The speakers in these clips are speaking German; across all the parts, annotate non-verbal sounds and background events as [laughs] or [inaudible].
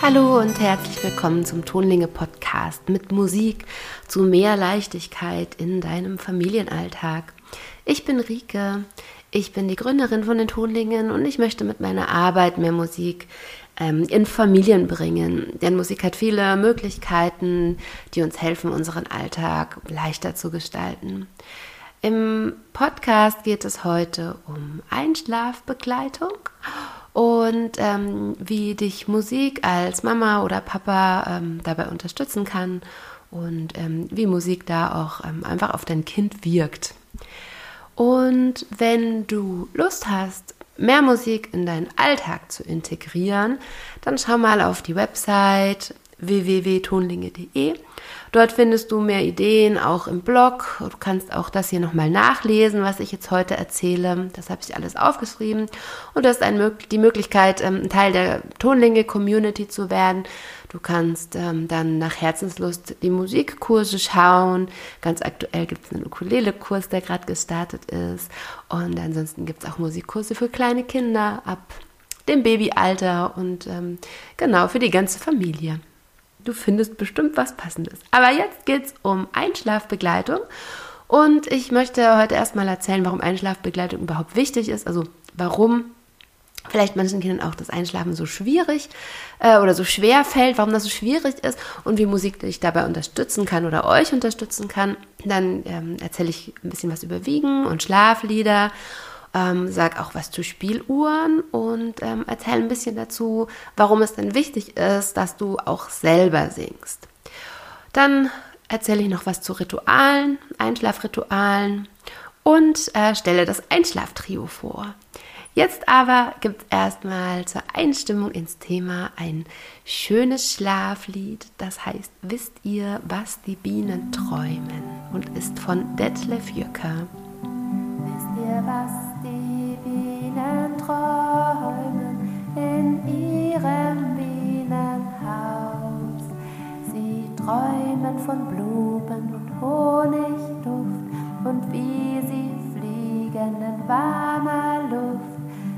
Hallo und herzlich willkommen zum Tonlinge Podcast mit Musik zu mehr Leichtigkeit in deinem Familienalltag. Ich bin Rike, ich bin die Gründerin von den Tonlingen und ich möchte mit meiner Arbeit mehr Musik ähm, in Familien bringen. Denn Musik hat viele Möglichkeiten, die uns helfen, unseren Alltag leichter zu gestalten. Im Podcast geht es heute um Einschlafbegleitung und ähm, wie dich Musik als Mama oder Papa ähm, dabei unterstützen kann und ähm, wie Musik da auch ähm, einfach auf dein Kind wirkt. Und wenn du Lust hast, mehr Musik in deinen Alltag zu integrieren, dann schau mal auf die Website www.tonlinge.de. Dort findest du mehr Ideen, auch im Blog. Du kannst auch das hier nochmal nachlesen, was ich jetzt heute erzähle. Das habe ich alles aufgeschrieben. Und du hast ein, die Möglichkeit, ähm, ein Teil der Tonlinge-Community zu werden. Du kannst ähm, dann nach Herzenslust die Musikkurse schauen. Ganz aktuell gibt es einen Ukulele-Kurs, der gerade gestartet ist. Und ansonsten gibt es auch Musikkurse für kleine Kinder ab dem Babyalter und ähm, genau für die ganze Familie. Du findest bestimmt was Passendes. Aber jetzt geht es um Einschlafbegleitung. Und ich möchte heute erstmal erzählen, warum Einschlafbegleitung überhaupt wichtig ist. Also warum vielleicht manchen Kindern auch das Einschlafen so schwierig äh, oder so schwer fällt, warum das so schwierig ist und wie Musik dich dabei unterstützen kann oder euch unterstützen kann. Dann ähm, erzähle ich ein bisschen was über Wiegen und Schlaflieder ähm, sag auch was zu Spieluhren und ähm, erzähl ein bisschen dazu, warum es denn wichtig ist, dass du auch selber singst. Dann erzähle ich noch was zu Ritualen, Einschlafritualen und äh, stelle das Einschlaftrio vor. Jetzt aber gibt es erstmal zur Einstimmung ins Thema ein schönes Schlaflied, das heißt Wisst ihr, was die Bienen träumen und ist von Detlef Jücker. Wisst ihr, was träumen in ihrem Bienenhaus. Sie träumen von Blumen und Honigduft und wie sie fliegen in warmer Luft.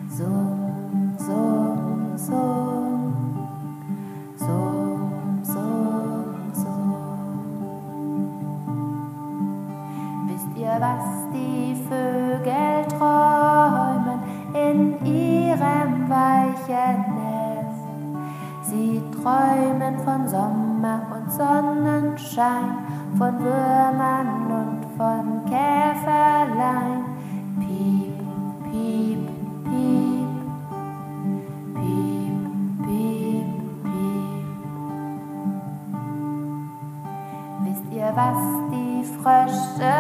Summ, summ, summ, summ, summ, summ. Wisst ihr, was die Vögel träumen? Nest. Sie träumen von Sommer und Sonnenschein, von Würmern und von Käferlein. Piep, piep, piep, piep, piep, piep. Wisst ihr, was die Frösche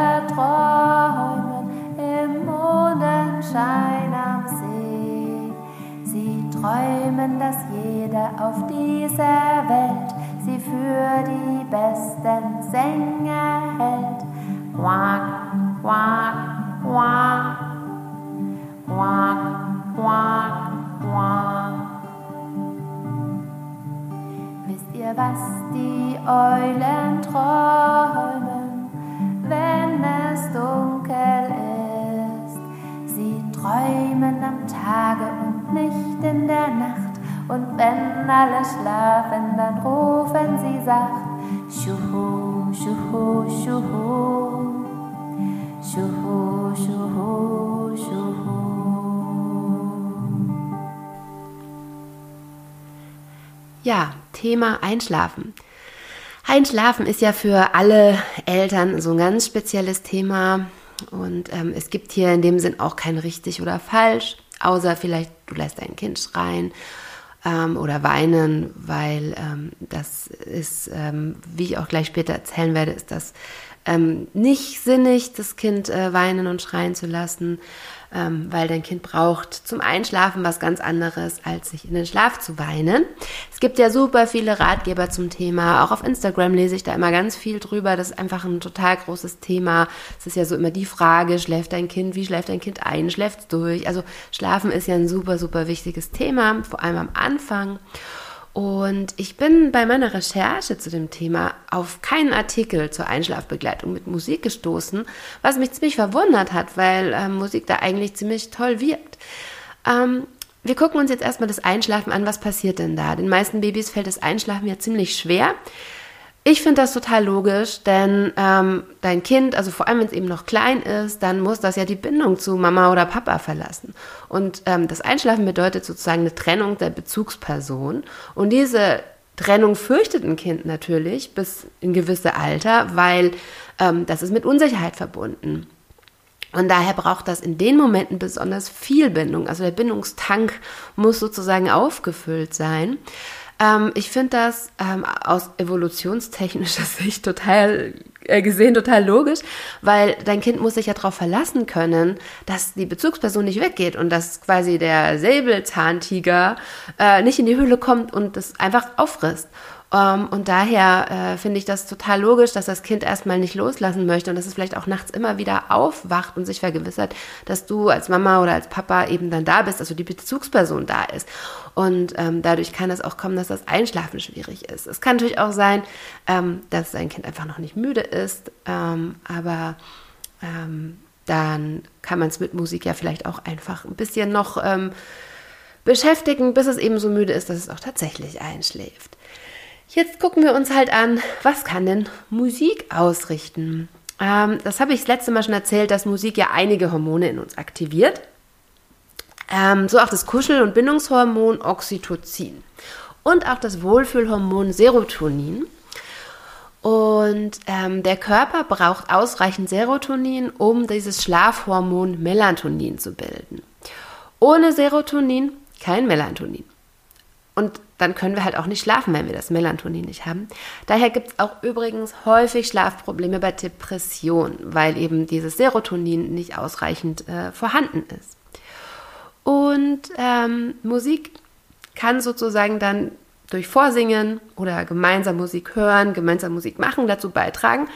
träumen, dass jeder auf dieser Welt sie für die besten Sänger hält. Quack, quack, quack, quack, quack, quack. Wisst ihr, was die Eulen träumen, wenn es dunkel sacht. Schuhu, schuhu, schuhu. Schuhu, schuhu, schuhu. Ja, Thema Einschlafen. Einschlafen ist ja für alle Eltern so ein ganz spezielles Thema. Und ähm, es gibt hier in dem Sinn auch kein richtig oder falsch. Außer vielleicht, du lässt dein Kind schreien ähm, oder weinen, weil ähm, das ist, ähm, wie ich auch gleich später erzählen werde, ist das ähm, nicht sinnig, das Kind äh, weinen und schreien zu lassen ähm, weil dein Kind braucht zum Einschlafen was ganz anderes, als sich in den Schlaf zu weinen. Es gibt ja super viele Ratgeber zum Thema. Auch auf Instagram lese ich da immer ganz viel drüber. Das ist einfach ein total großes Thema. Es ist ja so immer die Frage, schläft dein Kind, wie schläft dein Kind ein, schläft es durch? Also Schlafen ist ja ein super, super wichtiges Thema, vor allem am Anfang. Und ich bin bei meiner Recherche zu dem Thema auf keinen Artikel zur Einschlafbegleitung mit Musik gestoßen, was mich ziemlich verwundert hat, weil äh, Musik da eigentlich ziemlich toll wirkt. Ähm, wir gucken uns jetzt erstmal das Einschlafen an. Was passiert denn da? Den meisten Babys fällt das Einschlafen ja ziemlich schwer. Ich finde das total logisch, denn ähm, dein Kind, also vor allem wenn es eben noch klein ist, dann muss das ja die Bindung zu Mama oder Papa verlassen. Und ähm, das Einschlafen bedeutet sozusagen eine Trennung der Bezugsperson. Und diese Trennung fürchtet ein Kind natürlich bis in gewisse Alter, weil ähm, das ist mit Unsicherheit verbunden. Und daher braucht das in den Momenten besonders viel Bindung. Also der Bindungstank muss sozusagen aufgefüllt sein. Ähm, ich finde das ähm, aus evolutionstechnischer [laughs] Sicht total äh, gesehen total logisch, weil dein Kind muss sich ja darauf verlassen können, dass die Bezugsperson nicht weggeht und dass quasi der Säbelzahntiger äh, nicht in die Höhle kommt und das einfach auffrisst. Um, ähm, und daher äh, finde ich das total logisch, dass das Kind erstmal nicht loslassen möchte und dass es vielleicht auch nachts immer wieder aufwacht und sich vergewissert, dass du als Mama oder als Papa eben dann da bist, also die Bezugsperson da ist. Und ähm, dadurch kann es auch kommen, dass das Einschlafen schwierig ist. Es kann natürlich auch sein, ähm, dass dein Kind einfach noch nicht müde ist, ähm, aber ähm, dann kann man es mit Musik ja vielleicht auch einfach ein bisschen noch ähm, beschäftigen, bis es eben so müde ist, dass es auch tatsächlich einschläft. Jetzt gucken wir uns halt an, was kann denn Musik ausrichten? Ähm, das habe ich das letzte Mal schon erzählt, dass Musik ja einige Hormone in uns aktiviert. Ähm, so auch das Kuschel- und Bindungshormon Oxytocin und auch das Wohlfühlhormon Serotonin. Und ähm, der Körper braucht ausreichend Serotonin, um dieses Schlafhormon Melatonin zu bilden. Ohne Serotonin kein Melatonin. Und dann können wir halt auch nicht schlafen, wenn wir das Melatonin nicht haben. Daher gibt es auch übrigens häufig Schlafprobleme bei Depressionen, weil eben dieses Serotonin nicht ausreichend äh, vorhanden ist. Und ähm, Musik kann sozusagen dann durch Vorsingen oder gemeinsam Musik hören, gemeinsam Musik machen dazu beitragen,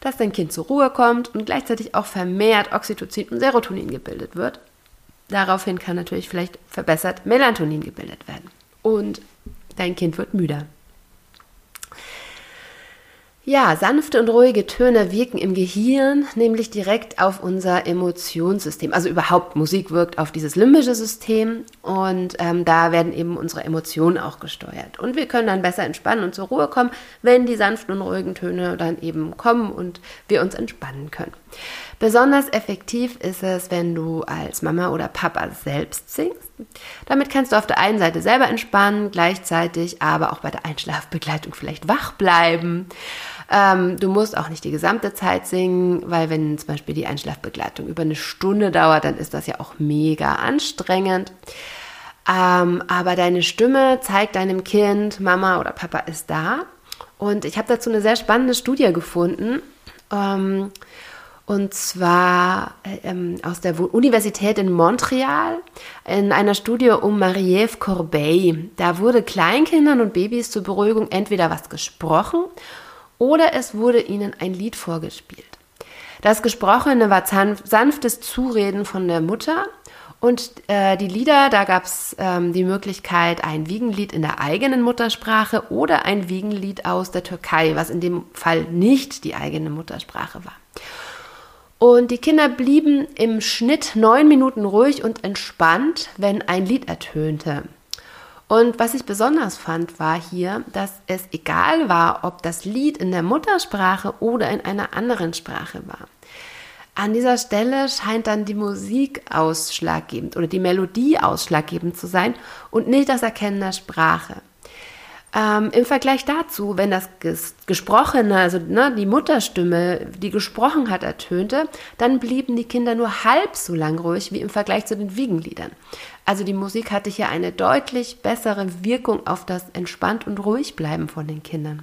dass dein Kind zur Ruhe kommt und gleichzeitig auch vermehrt Oxytocin und Serotonin gebildet wird. Daraufhin kann natürlich vielleicht verbessert Melatonin gebildet werden und dein Kind wird müder. Ja, sanfte und ruhige Töne wirken im Gehirn nämlich direkt auf unser Emotionssystem. Also überhaupt Musik wirkt auf dieses limbische System und ähm, da werden eben unsere Emotionen auch gesteuert. Und wir können dann besser entspannen und zur Ruhe kommen, wenn die sanften und ruhigen Töne dann eben kommen und wir uns entspannen können. Besonders effektiv ist es, wenn du als Mama oder Papa selbst singst. Damit kannst du auf der einen Seite selber entspannen, gleichzeitig aber auch bei der Einschlafbegleitung vielleicht wach bleiben. Ähm, du musst auch nicht die gesamte Zeit singen, weil wenn zum Beispiel die Einschlafbegleitung über eine Stunde dauert, dann ist das ja auch mega anstrengend. Ähm, aber deine Stimme zeigt deinem Kind, Mama oder Papa ist da. Und ich habe dazu eine sehr spannende Studie gefunden. Ähm, und zwar ähm, aus der Universität in Montreal in einer Studie um Marie-Ève Corbeil. Da wurde Kleinkindern und Babys zur Beruhigung entweder was gesprochen oder es wurde ihnen ein Lied vorgespielt. Das Gesprochene war sanftes Zureden von der Mutter und äh, die Lieder, da gab es ähm, die Möglichkeit, ein Wiegenlied in der eigenen Muttersprache oder ein Wiegenlied aus der Türkei, was in dem Fall nicht die eigene Muttersprache war. Und die Kinder blieben im Schnitt neun Minuten ruhig und entspannt, wenn ein Lied ertönte. Und was ich besonders fand, war hier, dass es egal war, ob das Lied in der Muttersprache oder in einer anderen Sprache war. An dieser Stelle scheint dann die Musik ausschlaggebend oder die Melodie ausschlaggebend zu sein und nicht das Erkennen der Sprache. Ähm, Im Vergleich dazu, wenn das Ges Gesprochene, also ne, die Mutterstimme, die gesprochen hat, ertönte, dann blieben die Kinder nur halb so lang ruhig wie im Vergleich zu den Wiegenliedern. Also die Musik hatte hier eine deutlich bessere Wirkung auf das Entspannt und ruhig bleiben von den Kindern.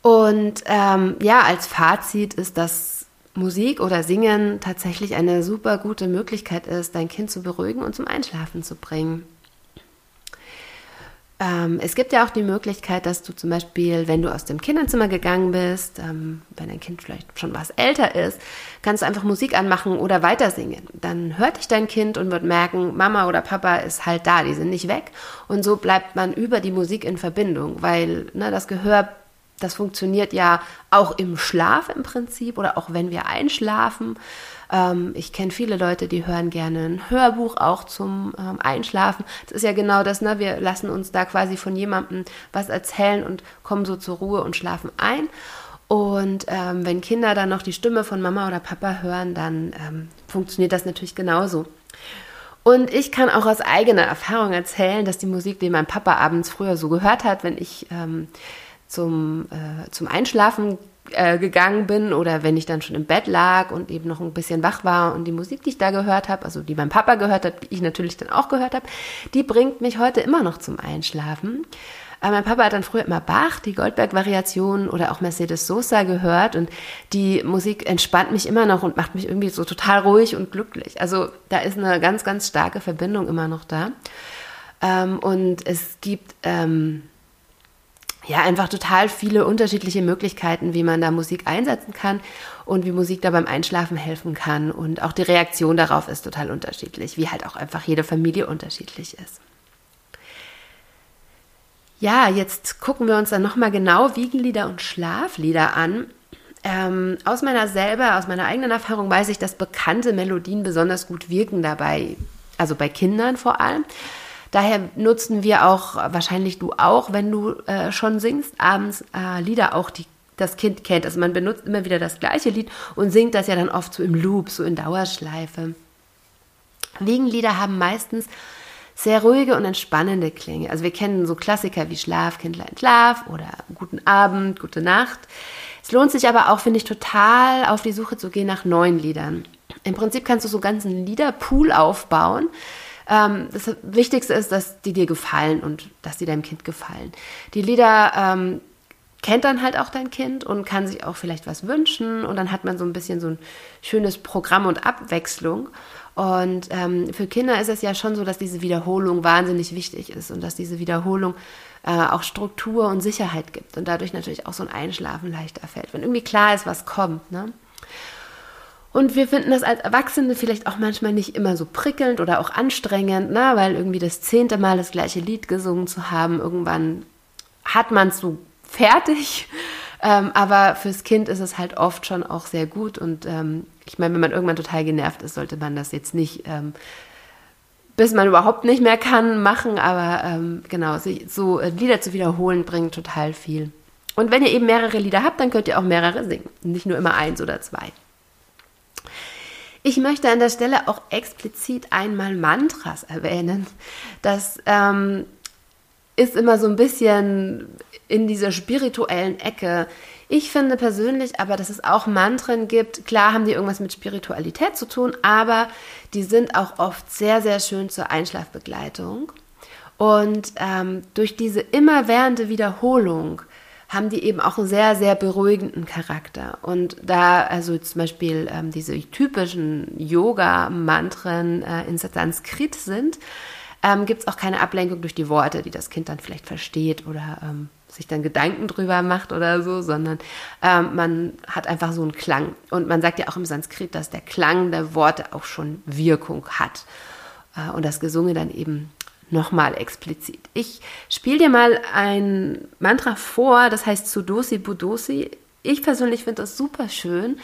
Und ähm, ja, als Fazit ist, dass Musik oder Singen tatsächlich eine super gute Möglichkeit ist, dein Kind zu beruhigen und zum Einschlafen zu bringen. Ähm, es gibt ja auch die Möglichkeit, dass du zum Beispiel, wenn du aus dem Kinderzimmer gegangen bist, ähm, wenn dein Kind vielleicht schon was älter ist, kannst du einfach Musik anmachen oder weiter singen. Dann hört dich dein Kind und wird merken, Mama oder Papa ist halt da, die sind nicht weg. Und so bleibt man über die Musik in Verbindung, weil ne, das Gehör das funktioniert ja auch im Schlaf im Prinzip oder auch wenn wir einschlafen. Ähm, ich kenne viele Leute, die hören gerne ein Hörbuch auch zum ähm, Einschlafen. Das ist ja genau das, ne? wir lassen uns da quasi von jemandem was erzählen und kommen so zur Ruhe und schlafen ein. Und ähm, wenn Kinder dann noch die Stimme von Mama oder Papa hören, dann ähm, funktioniert das natürlich genauso. Und ich kann auch aus eigener Erfahrung erzählen, dass die Musik, die mein Papa abends früher so gehört hat, wenn ich ähm, zum, äh, zum Einschlafen äh, gegangen bin oder wenn ich dann schon im Bett lag und eben noch ein bisschen wach war und die Musik, die ich da gehört habe, also die mein Papa gehört hat, die ich natürlich dann auch gehört habe, die bringt mich heute immer noch zum Einschlafen. Aber mein Papa hat dann früher immer Bach, die Goldberg-Variation oder auch Mercedes Sosa gehört und die Musik entspannt mich immer noch und macht mich irgendwie so total ruhig und glücklich. Also da ist eine ganz, ganz starke Verbindung immer noch da. Ähm, und es gibt ähm, ja einfach total viele unterschiedliche Möglichkeiten, wie man da Musik einsetzen kann und wie Musik da beim Einschlafen helfen kann. Und auch die Reaktion darauf ist total unterschiedlich, wie halt auch einfach jede Familie unterschiedlich ist. Ja, jetzt gucken wir uns dann nochmal genau Wiegenlieder und Schlaflieder an. Ähm, aus meiner selber, aus meiner eigenen Erfahrung weiß ich, dass bekannte Melodien besonders gut wirken dabei, also bei Kindern vor allem. Daher nutzen wir auch, wahrscheinlich du auch, wenn du äh, schon singst, abends äh, Lieder auch, die das Kind kennt. Also man benutzt immer wieder das gleiche Lied und singt das ja dann oft so im Loop, so in Dauerschleife. Wiegenlieder haben meistens sehr ruhige und entspannende Klänge. Also wir kennen so Klassiker wie Schlaf, Kindlein, Schlaf oder Guten Abend, Gute Nacht. Es lohnt sich aber auch, finde ich, total auf die Suche zu gehen nach neuen Liedern. Im Prinzip kannst du so einen ganzen Liederpool aufbauen, ähm, das Wichtigste ist, dass die dir gefallen und dass die deinem Kind gefallen. Die Lieder ähm, kennt dann halt auch dein Kind und kann sich auch vielleicht was wünschen und dann hat man so ein bisschen so ein schönes Programm und Abwechslung. Und ähm, für Kinder ist es ja schon so, dass diese Wiederholung wahnsinnig wichtig ist und dass diese Wiederholung äh, auch Struktur und Sicherheit gibt und dadurch natürlich auch so ein Einschlafen leichter fällt, wenn irgendwie klar ist, was kommt. Ne? Und wir finden das als Erwachsene vielleicht auch manchmal nicht immer so prickelnd oder auch anstrengend, ne? weil irgendwie das zehnte Mal das gleiche Lied gesungen zu haben, irgendwann hat man es so fertig. Ähm, aber fürs Kind ist es halt oft schon auch sehr gut. Und ähm, ich meine, wenn man irgendwann total genervt ist, sollte man das jetzt nicht, ähm, bis man überhaupt nicht mehr kann, machen. Aber ähm, genau, so Lieder zu wiederholen bringt total viel. Und wenn ihr eben mehrere Lieder habt, dann könnt ihr auch mehrere singen. Nicht nur immer eins oder zwei. Ich möchte an der Stelle auch explizit einmal Mantras erwähnen. Das ähm, ist immer so ein bisschen in dieser spirituellen Ecke. Ich finde persönlich aber, dass es auch Mantren gibt. Klar haben die irgendwas mit Spiritualität zu tun, aber die sind auch oft sehr, sehr schön zur Einschlafbegleitung. Und ähm, durch diese immerwährende Wiederholung haben die eben auch einen sehr, sehr beruhigenden Charakter. Und da also zum Beispiel ähm, diese typischen Yoga-Mantren äh, in Sanskrit sind, ähm, gibt es auch keine Ablenkung durch die Worte, die das Kind dann vielleicht versteht oder ähm, sich dann Gedanken drüber macht oder so, sondern ähm, man hat einfach so einen Klang. Und man sagt ja auch im Sanskrit, dass der Klang der Worte auch schon Wirkung hat. Äh, und das Gesungen dann eben nochmal explizit. Ich spiele dir mal ein Mantra vor, das heißt Sudosi Budosi. Ich persönlich finde das super schön.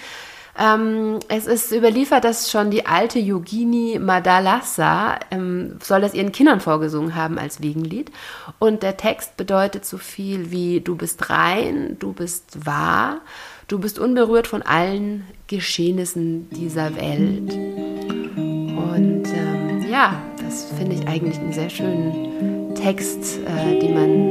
Ähm, es ist überliefert, dass schon die alte Yogini Madalasa ähm, soll das ihren Kindern vorgesungen haben als Wiegenlied. Und der Text bedeutet so viel wie du bist rein, du bist wahr, du bist unberührt von allen Geschehnissen dieser Welt. Und ähm, ja, das finde ich eigentlich einen sehr schönen Text, äh, den man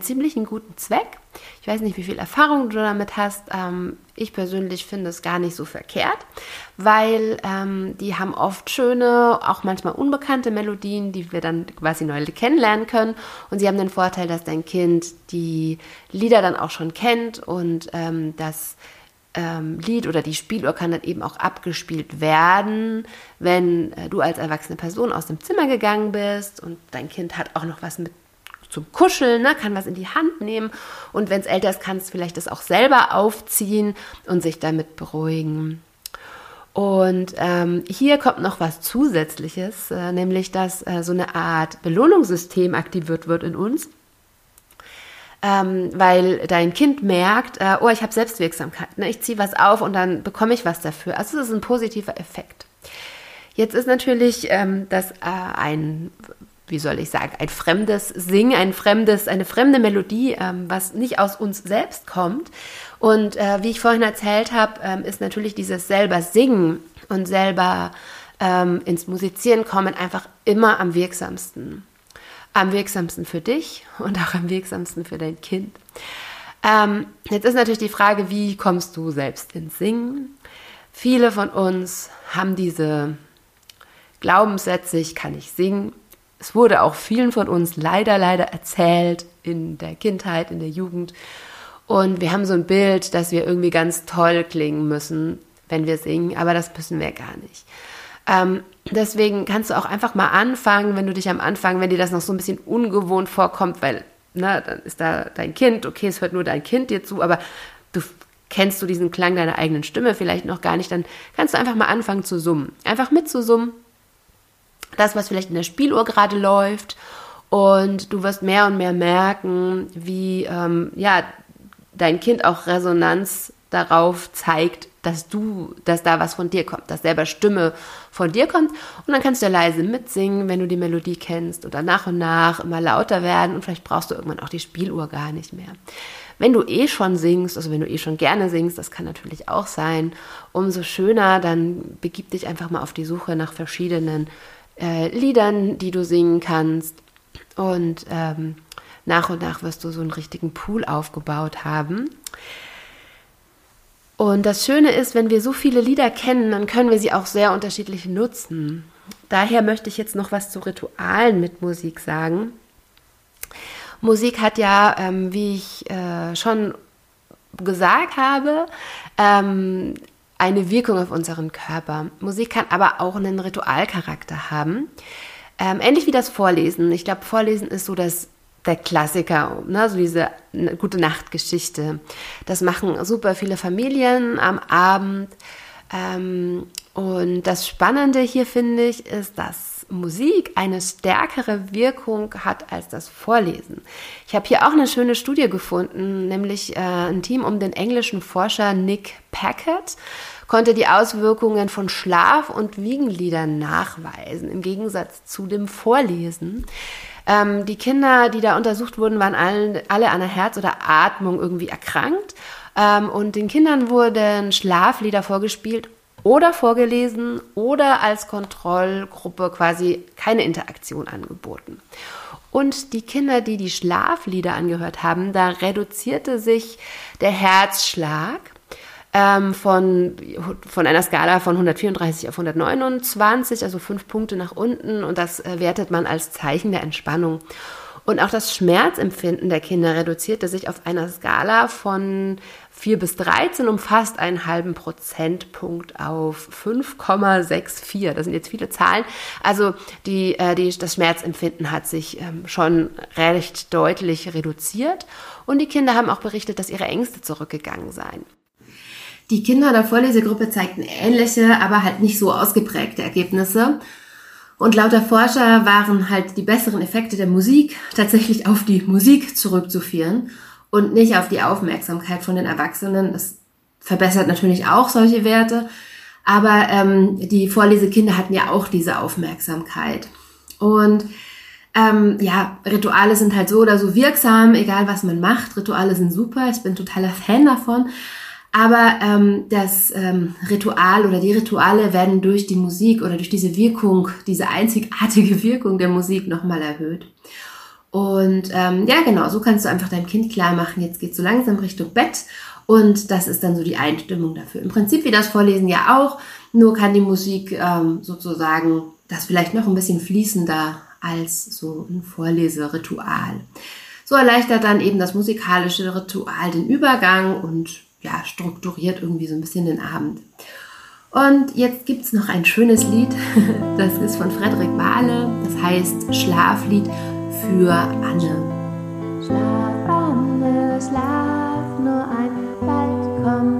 einen ziemlichen guten Zweck. Ich weiß nicht, wie viel Erfahrung du damit hast. Ähm, ich persönlich finde es gar nicht so verkehrt, weil ähm, die haben oft schöne, auch manchmal unbekannte Melodien, die wir dann quasi neu kennenlernen können. Und sie haben den Vorteil, dass dein Kind die Lieder dann auch schon kennt und ähm, das ähm, Lied oder die Spieluhr kann dann eben auch abgespielt werden, wenn äh, du als erwachsene Person aus dem Zimmer gegangen bist und dein Kind hat auch noch was mit zum Kuscheln, ne, kann was in die Hand nehmen und wenn es älter ist, kannst du vielleicht das auch selber aufziehen und sich damit beruhigen. Und ähm, hier kommt noch was Zusätzliches, äh, nämlich dass äh, so eine Art Belohnungssystem aktiviert wird in uns ähm, weil dein Kind merkt, äh, oh, ich habe Selbstwirksamkeit, ne? ich ziehe was auf und dann bekomme ich was dafür. Also es ist ein positiver Effekt. Jetzt ist natürlich ähm, das äh, ein, wie soll ich sagen, ein fremdes Singen, ein fremdes, eine fremde Melodie, ähm, was nicht aus uns selbst kommt. Und äh, wie ich vorhin erzählt habe, ähm, ist natürlich dieses selber Singen und selber ähm, ins Musizieren kommen einfach immer am wirksamsten am wirksamsten für dich und auch am wirksamsten für dein Kind. Ähm, jetzt ist natürlich die Frage, wie kommst du selbst ins Singen? Viele von uns haben diese Glaubenssätze, ich kann nicht singen. Es wurde auch vielen von uns leider, leider erzählt in der Kindheit, in der Jugend. Und wir haben so ein Bild, dass wir irgendwie ganz toll klingen müssen, wenn wir singen, aber das müssen wir gar nicht. Ähm, deswegen kannst du auch einfach mal anfangen, wenn du dich am Anfang, wenn dir das noch so ein bisschen ungewohnt vorkommt, weil, na, dann ist da dein Kind, okay, es hört nur dein Kind dir zu, aber du kennst du diesen Klang deiner eigenen Stimme vielleicht noch gar nicht, dann kannst du einfach mal anfangen zu summen. Einfach mitzusummen. Das, was vielleicht in der Spieluhr gerade läuft. Und du wirst mehr und mehr merken, wie ähm, ja, dein Kind auch Resonanz darauf zeigt, dass du, dass da was von dir kommt, dass selber Stimme von dir kommt. Und dann kannst du ja leise mitsingen, wenn du die Melodie kennst oder nach und nach immer lauter werden und vielleicht brauchst du irgendwann auch die Spieluhr gar nicht mehr. Wenn du eh schon singst, also wenn du eh schon gerne singst, das kann natürlich auch sein, umso schöner, dann begib dich einfach mal auf die Suche nach verschiedenen äh, Liedern, die du singen kannst. Und ähm, nach und nach wirst du so einen richtigen Pool aufgebaut haben. Und das Schöne ist, wenn wir so viele Lieder kennen, dann können wir sie auch sehr unterschiedlich nutzen. Daher möchte ich jetzt noch was zu Ritualen mit Musik sagen. Musik hat ja, ähm, wie ich äh, schon gesagt habe, ähm, eine Wirkung auf unseren Körper. Musik kann aber auch einen Ritualcharakter haben. Ähm, ähnlich wie das Vorlesen. Ich glaube, Vorlesen ist so das der Klassiker, ne, so diese gute Nachtgeschichte. Das machen super viele Familien am Abend. Ähm, und das Spannende hier finde ich, ist, dass Musik eine stärkere Wirkung hat als das Vorlesen. Ich habe hier auch eine schöne Studie gefunden, nämlich äh, ein Team um den englischen Forscher Nick Packett konnte die Auswirkungen von Schlaf- und Wiegenliedern nachweisen, im Gegensatz zu dem Vorlesen. Ähm, die Kinder, die da untersucht wurden, waren alle, alle an der Herz- oder Atmung irgendwie erkrankt. Ähm, und den Kindern wurden Schlaflieder vorgespielt oder vorgelesen oder als Kontrollgruppe quasi keine Interaktion angeboten. Und die Kinder, die die Schlaflieder angehört haben, da reduzierte sich der Herzschlag ähm, von, von einer Skala von 134 auf 129, also fünf Punkte nach unten und das äh, wertet man als Zeichen der Entspannung. Und auch das Schmerzempfinden der Kinder reduzierte sich auf einer Skala von 4 bis 13 um fast einen halben Prozentpunkt auf 5,64. Das sind jetzt viele Zahlen. Also die, äh, die, das Schmerzempfinden hat sich ähm, schon recht deutlich reduziert. Und die Kinder haben auch berichtet, dass ihre Ängste zurückgegangen seien. Die Kinder der Vorlesegruppe zeigten ähnliche, aber halt nicht so ausgeprägte Ergebnisse. Und laut der Forscher waren halt die besseren Effekte der Musik tatsächlich auf die Musik zurückzuführen und nicht auf die Aufmerksamkeit von den Erwachsenen. Das verbessert natürlich auch solche Werte. Aber ähm, die Vorlesekinder hatten ja auch diese Aufmerksamkeit. Und ähm, ja, Rituale sind halt so oder so wirksam, egal was man macht. Rituale sind super, ich bin totaler Fan davon. Aber ähm, das ähm, Ritual oder die Rituale werden durch die Musik oder durch diese Wirkung, diese einzigartige [laughs] Wirkung der Musik nochmal erhöht. Und ähm, ja, genau, so kannst du einfach deinem Kind klar machen, jetzt geht so langsam Richtung Bett. Und das ist dann so die Einstimmung dafür. Im Prinzip wie das Vorlesen ja auch, nur kann die Musik ähm, sozusagen das vielleicht noch ein bisschen fließender als so ein Vorleseritual. So erleichtert dann eben das musikalische Ritual den Übergang und ja, strukturiert irgendwie so ein bisschen den Abend. Und jetzt gibt es noch ein schönes Lied, [laughs] das ist von Frederik Wahle, das heißt Schlaflied für Anne. Schlaf, Anne, schlaf nur ein, bald kommt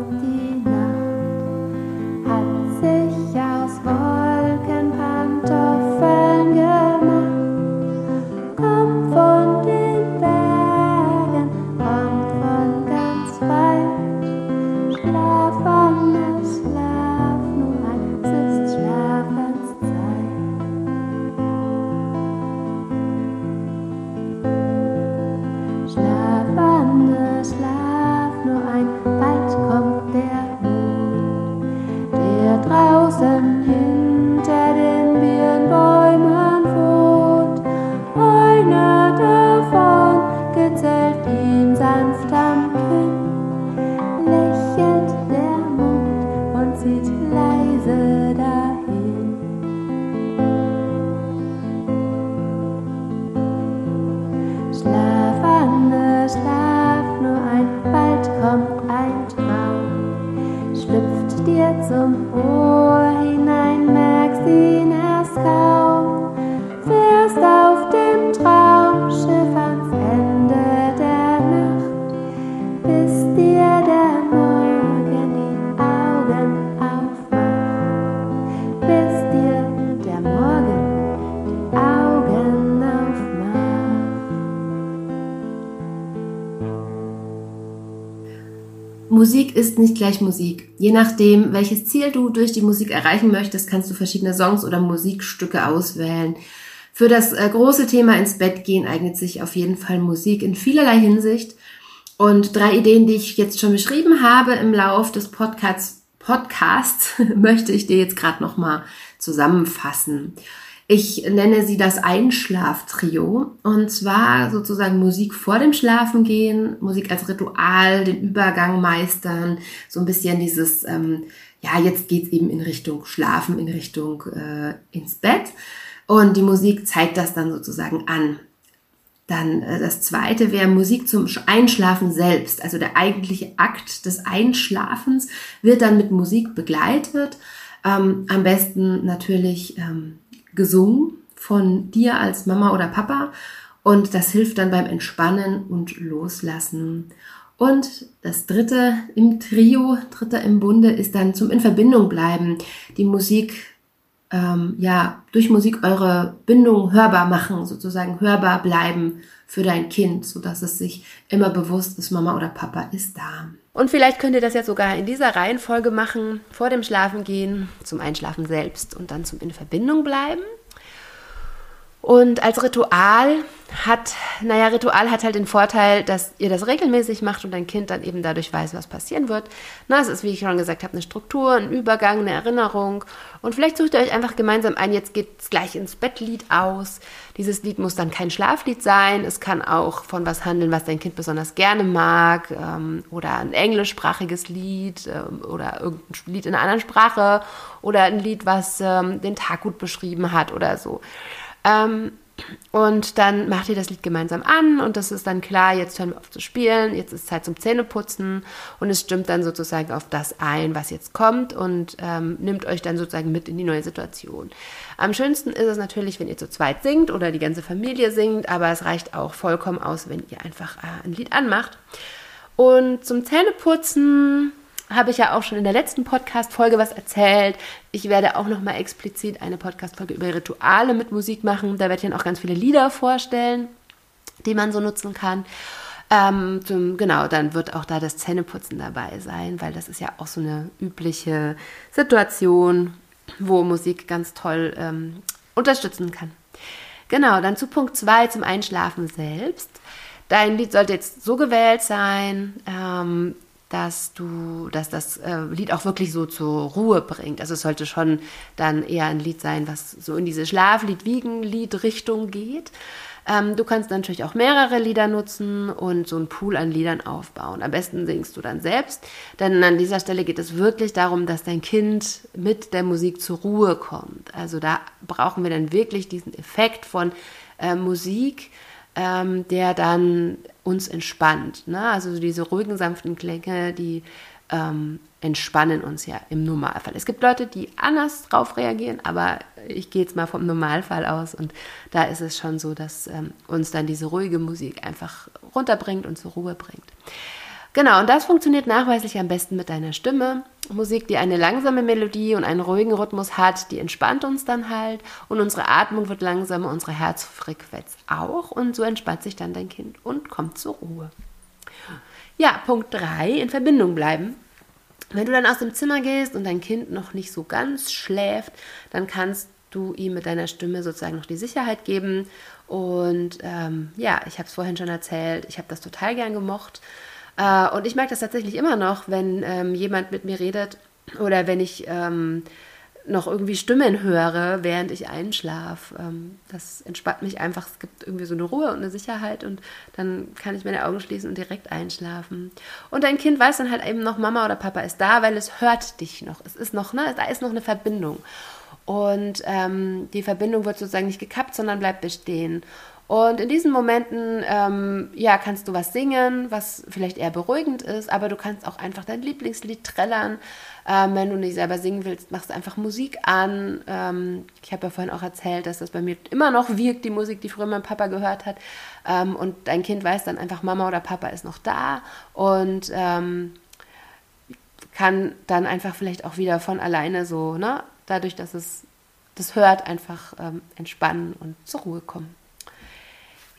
ist nicht gleich Musik. Je nachdem, welches Ziel du durch die Musik erreichen möchtest, kannst du verschiedene Songs oder Musikstücke auswählen. Für das äh, große Thema ins Bett gehen eignet sich auf jeden Fall Musik in vielerlei Hinsicht. Und drei Ideen, die ich jetzt schon beschrieben habe im Lauf des Podcasts, Podcasts [laughs] möchte ich dir jetzt gerade nochmal zusammenfassen. Ich nenne sie das Einschlaftrio. Und zwar sozusagen Musik vor dem Schlafengehen, Musik als Ritual, den Übergang meistern, so ein bisschen dieses, ähm, ja, jetzt geht's eben in Richtung Schlafen, in Richtung äh, ins Bett. Und die Musik zeigt das dann sozusagen an. Dann äh, das zweite wäre Musik zum Einschlafen selbst. Also der eigentliche Akt des Einschlafens wird dann mit Musik begleitet. Ähm, am besten natürlich ähm, gesungen von dir als Mama oder Papa und das hilft dann beim Entspannen und Loslassen. Und das dritte im Trio, dritter im Bunde, ist dann zum in Verbindung bleiben. Die Musik, ähm, ja, durch Musik eure Bindung hörbar machen, sozusagen hörbar bleiben für dein Kind, sodass es sich immer bewusst ist, Mama oder Papa ist da. Und vielleicht könnt ihr das ja sogar in dieser Reihenfolge machen, vor dem Schlafengehen, zum Einschlafen selbst und dann zum in Verbindung bleiben. Und als Ritual hat, naja, Ritual hat halt den Vorteil, dass ihr das regelmäßig macht und dein Kind dann eben dadurch weiß, was passieren wird. Na, es ist, wie ich schon gesagt habe, eine Struktur, ein Übergang, eine Erinnerung. Und vielleicht sucht ihr euch einfach gemeinsam ein, jetzt geht's gleich ins Bettlied aus. Dieses Lied muss dann kein Schlaflied sein. Es kann auch von was handeln, was dein Kind besonders gerne mag. Ähm, oder ein englischsprachiges Lied ähm, oder irgendein Lied in einer anderen Sprache. Oder ein Lied, was ähm, den Tag gut beschrieben hat oder so. Ähm, Und dann macht ihr das Lied gemeinsam an und das ist dann klar, jetzt hören wir auf zu spielen, jetzt ist Zeit zum Zähneputzen und es stimmt dann sozusagen auf das ein, was jetzt kommt und ähm, nimmt euch dann sozusagen mit in die neue Situation. Am schönsten ist es natürlich, wenn ihr zu zweit singt oder die ganze Familie singt, aber es reicht auch vollkommen aus, wenn ihr einfach äh, ein Lied anmacht. Und zum Zähneputzen habe ich ja auch schon in der letzten Podcast-Folge was erzählt. Ich werde auch noch mal explizit eine Podcast-Folge über Rituale mit Musik machen. Da werde ich dann auch ganz viele Lieder vorstellen, die man so nutzen kann. Ähm, genau, dann wird auch da das Zähneputzen dabei sein, weil das ist ja auch so eine übliche Situation, wo Musik ganz toll ähm, unterstützen kann. Genau, dann zu Punkt 2 zum Einschlafen selbst. Dein Lied sollte jetzt so gewählt sein, ähm, dass du, dass das äh, Lied auch wirklich so zur Ruhe bringt. Also es sollte schon dann eher ein Lied sein, was so in diese Schlaflied-Wiegenlied-Richtung geht. Ähm, du kannst natürlich auch mehrere Lieder nutzen und so einen Pool an Liedern aufbauen. Am besten singst du dann selbst, denn an dieser Stelle geht es wirklich darum, dass dein Kind mit der Musik zur Ruhe kommt. Also da brauchen wir dann wirklich diesen Effekt von äh, Musik, ähm, der dann uns entspannt. Ne? Also diese ruhigen, sanften Klänge, die ähm, entspannen uns ja im Normalfall. Es gibt Leute, die anders drauf reagieren, aber ich gehe jetzt mal vom Normalfall aus und da ist es schon so, dass ähm, uns dann diese ruhige Musik einfach runterbringt und zur Ruhe bringt. Genau, und das funktioniert nachweislich am besten mit deiner Stimme. Musik, die eine langsame Melodie und einen ruhigen Rhythmus hat, die entspannt uns dann halt und unsere Atmung wird langsamer, unsere Herzfrequenz auch und so entspannt sich dann dein Kind und kommt zur Ruhe. Ja, Punkt 3, in Verbindung bleiben. Wenn du dann aus dem Zimmer gehst und dein Kind noch nicht so ganz schläft, dann kannst du ihm mit deiner Stimme sozusagen noch die Sicherheit geben. Und ähm, ja, ich habe es vorhin schon erzählt, ich habe das total gern gemocht. Äh, und ich merke das tatsächlich immer noch, wenn ähm, jemand mit mir redet oder wenn ich ähm, noch irgendwie Stimmen höre, während ich einschlafe. Ähm, das entspannt mich einfach. Es gibt irgendwie so eine Ruhe und eine Sicherheit und dann kann ich meine Augen schließen und direkt einschlafen. Und dein Kind weiß dann halt eben noch, Mama oder Papa ist da, weil es hört dich noch. Es ist noch, ne, da ist noch eine Verbindung. Und ähm, die Verbindung wird sozusagen nicht gekappt, sondern bleibt bestehen. Und in diesen Momenten, ähm, ja, kannst du was singen, was vielleicht eher beruhigend ist, aber du kannst auch einfach dein Lieblingslied trällern. Ähm, wenn du nicht selber singen willst, machst du einfach Musik an. Ähm, ich habe ja vorhin auch erzählt, dass das bei mir immer noch wirkt, die Musik, die früher mein Papa gehört hat. Ähm, und dein Kind weiß dann einfach, Mama oder Papa ist noch da und ähm, kann dann einfach vielleicht auch wieder von alleine so, ne, dadurch, dass es das hört, einfach ähm, entspannen und zur Ruhe kommen.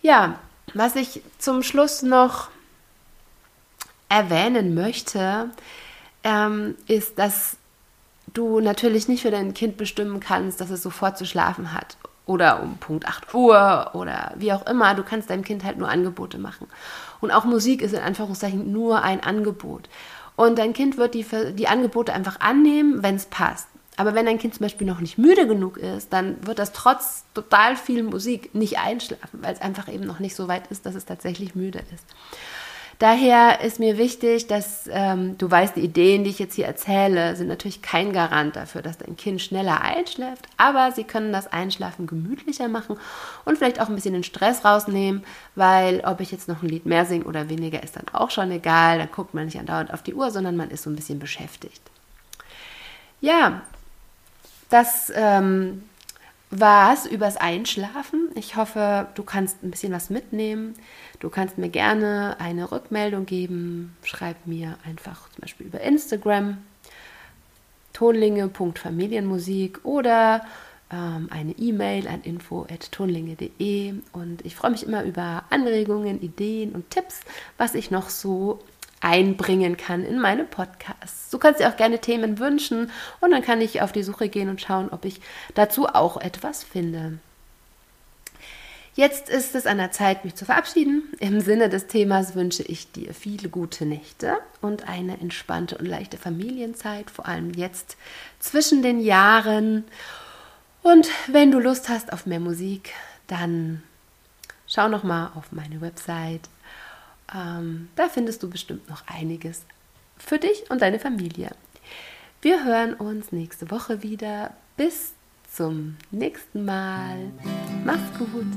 Ja, was ich zum Schluss noch erwähnen möchte, ähm, ist, dass du natürlich nicht für dein Kind bestimmen kannst, dass es sofort zu schlafen hat oder um Punkt 8 Uhr oder wie auch immer. Du kannst deinem Kind halt nur Angebote machen. Und auch Musik ist in Anführungszeichen nur ein Angebot. Und dein Kind wird die, die Angebote einfach annehmen, wenn es passt. Aber wenn dein Kind zum Beispiel noch nicht müde genug ist, dann wird das trotz total viel Musik nicht einschlafen, weil es einfach eben noch nicht so weit ist, dass es tatsächlich müde ist. Daher ist mir wichtig, dass ähm, du weißt, die Ideen, die ich jetzt hier erzähle, sind natürlich kein Garant dafür, dass dein Kind schneller einschläft, aber sie können das Einschlafen gemütlicher machen und vielleicht auch ein bisschen den Stress rausnehmen, weil ob ich jetzt noch ein Lied mehr singe oder weniger, ist dann auch schon egal. Dann guckt man nicht andauernd auf die Uhr, sondern man ist so ein bisschen beschäftigt. Ja, das ähm, war's übers Einschlafen. Ich hoffe, du kannst ein bisschen was mitnehmen. Du kannst mir gerne eine Rückmeldung geben. Schreib mir einfach zum Beispiel über Instagram tonlinge.familienmusik oder ähm, eine E-Mail an info.tonlinge.de und ich freue mich immer über Anregungen, Ideen und Tipps, was ich noch so einbringen kann in meine Podcasts. Du kannst dir auch gerne Themen wünschen und dann kann ich auf die Suche gehen und schauen, ob ich dazu auch etwas finde. Jetzt ist es an der Zeit, mich zu verabschieden. Im Sinne des Themas wünsche ich dir viele gute Nächte und eine entspannte und leichte Familienzeit, vor allem jetzt zwischen den Jahren. Und wenn du Lust hast auf mehr Musik, dann schau noch mal auf meine Website ähm, da findest du bestimmt noch einiges für dich und deine Familie. Wir hören uns nächste Woche wieder. Bis zum nächsten Mal. Mach's gut.